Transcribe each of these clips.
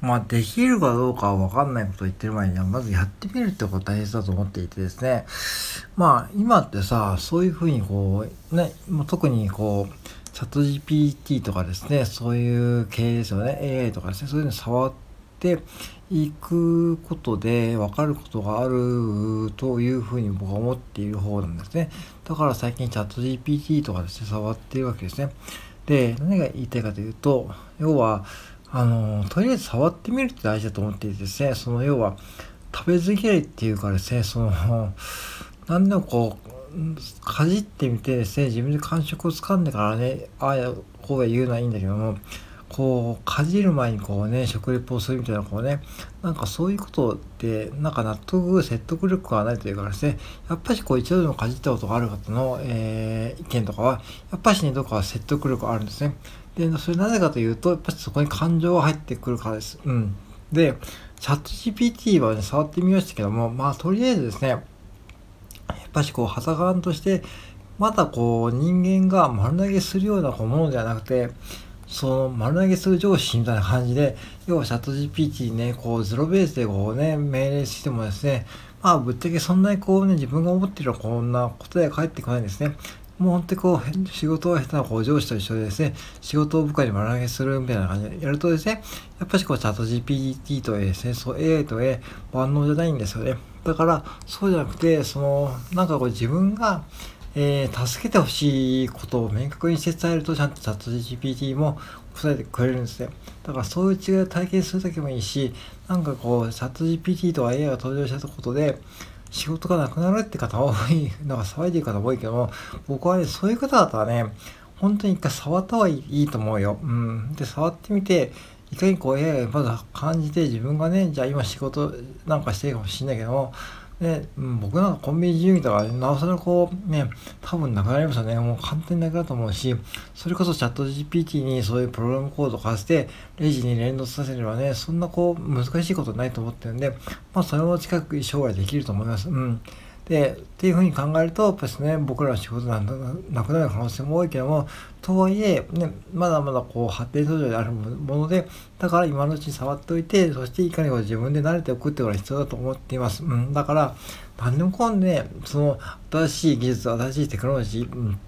まあ、できるかどうかは分かんないことを言ってる前には、まずやってみるってことが大切だと思っていてですね。まあ、今ってさ、そういうふうにこう、ね、もう特にこう、チャット GPT とかですね、そういう系ですよね、AI とかですね、そういうの触っていくことで分かることがあるというふうに僕は思っている方なんですね。だから最近チャット GPT とかですね、触っているわけですね。で、何が言いたいかというと、要は、あの、とりあえず触ってみるって大事だと思っていてですね、その要は、食べず嫌いっていうかですね、その、何でもこう、かじってみてですね、自分で感触をつかんでからね、ああや、こうや言うのはいいんだけども、こう、かじる前にこうね、食レポをするみたいな、こうね、なんかそういうことって、なんか納得、説得力がないというかですね、やっぱしこう一度でもかじったことがある方の、えー、意見とかは、やっぱしね、どこか説得力あるんですね。で、それなぜかというと、やっぱりそこに感情が入ってくるからです。うん。で、チャット GPT はね、触ってみましたけども、まあ、とりあえずですね、やっぱしこう、肌感として、まだこう、人間が丸投げするようなものではなくて、その丸投げする上司みたいな感じで、要はチャット GPT にね、こう、ゼロベースでこうね、命令してもですね、まあ、ぶっちゃけそんなにこうね、自分が思っているこんなことで返ってこないんですね。もう本当にこう、仕事が下手なこう上司と一緒でですね、仕事を部下に丸投げするみたいな感じでやるとですね、やっぱりこう、チャット GPT とですね、そう AI と A 万能じゃないんですよね。だから、そうじゃなくて、その、なんかこう自分が、えー、助けてほしいことを明確にして伝えると、ちゃんとチャット GPT も答えてくれるんですね。だからそういう違いを体験するだけもいいし、なんかこう、チャット GPT と AI が登場したことで、仕事がなくなるって方多い、なんか騒いでる方多いけども、僕はね、そういう方だったらね、本当に一回触った方がいいと思うよ。うん。で、触ってみて、いかにこうええまだ感じて自分がね、じゃあ今仕事なんかしてるかもしれないけども、で、僕なんかコンビニ自由にとか、なおさらこう、ね、多分なくなりますよね。もう簡単になくなると思うし、それこそチャット GPT にそういうプログラムコードを貸して、レジに連動させればね、そんなこう、難しいことないと思ってるんで、まあ、それも近く将来できると思います。うん。で、っていうふうに考えると、やっぱですね、僕らの仕事なんなくなる可能性も多いけども、とはいえ、ね、まだまだこう発展途上であるもので、だから今のうちに触っておいて、そしていかにも自分で慣れておくってことが必要だと思っています。うん、だから、何でもこんね、その新しい技術、新しいテクノロジー、うん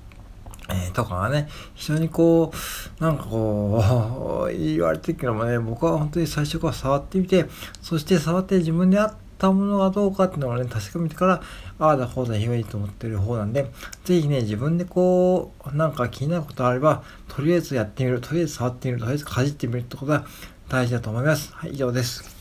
えー、とかがね、非常にこう、なんかこう、言われてるけどもね、僕は本当に最初から触ってみて、そして触って自分であって、ったものがどうかっていうのはね、確かめてから、ああだこうだ言えばいいと思ってる方なんで、ぜひね、自分でこう、なんか気になることあれば、とりあえずやってみる、とりあえず触ってみる、とりあえずかじってみるってことが大事だと思います。はい、以上です。